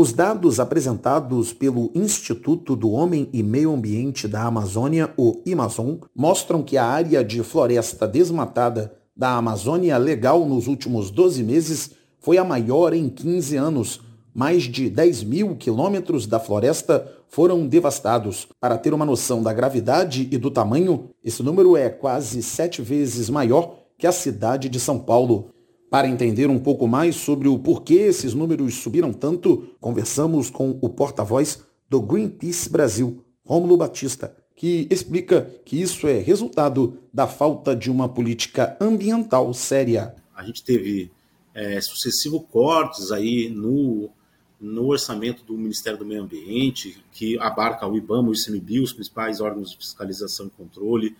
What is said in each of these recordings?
Os dados apresentados pelo Instituto do Homem e Meio Ambiente da Amazônia, o Amazon, mostram que a área de floresta desmatada da Amazônia legal nos últimos 12 meses foi a maior em 15 anos. Mais de 10 mil quilômetros da floresta foram devastados. Para ter uma noção da gravidade e do tamanho, esse número é quase sete vezes maior que a cidade de São Paulo. Para entender um pouco mais sobre o porquê esses números subiram tanto, conversamos com o porta-voz do Greenpeace Brasil, Rômulo Batista, que explica que isso é resultado da falta de uma política ambiental séria. A gente teve é, sucessivos cortes aí no, no orçamento do Ministério do Meio Ambiente, que abarca o IBAMA, o ICMBio, os principais órgãos de fiscalização e controle,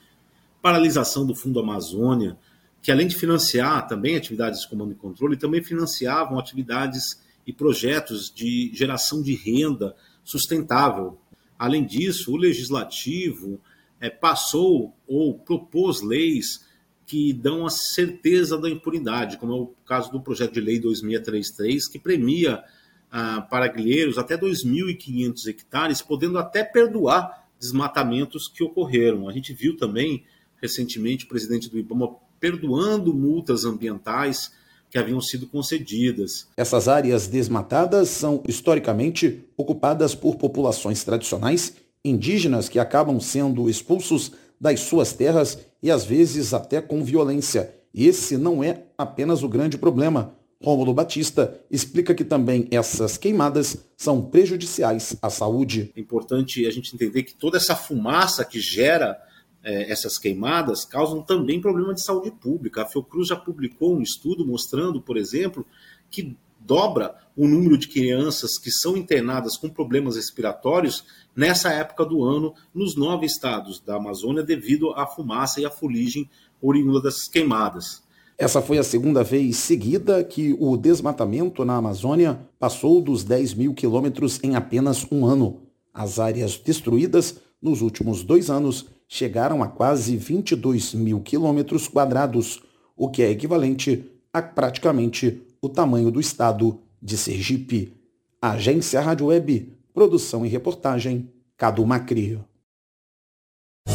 paralisação do Fundo Amazônia, que além de financiar também atividades de comando e controle, também financiavam atividades e projetos de geração de renda sustentável. Além disso, o legislativo é, passou ou propôs leis que dão a certeza da impunidade, como é o caso do projeto de lei 2633, que premia ah, paraguilheiros até 2.500 hectares, podendo até perdoar desmatamentos que ocorreram. A gente viu também recentemente o presidente do IBAMA perdoando multas ambientais que haviam sido concedidas. Essas áreas desmatadas são historicamente ocupadas por populações tradicionais indígenas que acabam sendo expulsos das suas terras e às vezes até com violência. E esse não é apenas o grande problema. Rômulo Batista explica que também essas queimadas são prejudiciais à saúde. É importante a gente entender que toda essa fumaça que gera é, essas queimadas causam também problema de saúde pública. A Fiocruz já publicou um estudo mostrando, por exemplo, que dobra o número de crianças que são internadas com problemas respiratórios nessa época do ano nos nove estados da Amazônia devido à fumaça e à fuligem oriunda dessas queimadas. Essa foi a segunda vez seguida que o desmatamento na Amazônia passou dos 10 mil quilômetros em apenas um ano. As áreas destruídas nos últimos dois anos chegaram a quase 22 mil quilômetros quadrados, o que é equivalente a praticamente o tamanho do estado de Sergipe. Agência Rádio Web, produção e reportagem, Cadu Macri.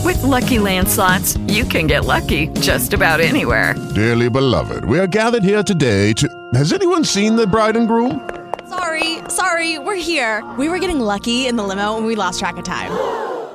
With lucky landslots, you can get lucky just about anywhere. Dearly beloved, we are gathered here today to. Has anyone seen the bride and groom? Sorry, sorry, we're here. We were getting lucky in the limo and we lost track of time.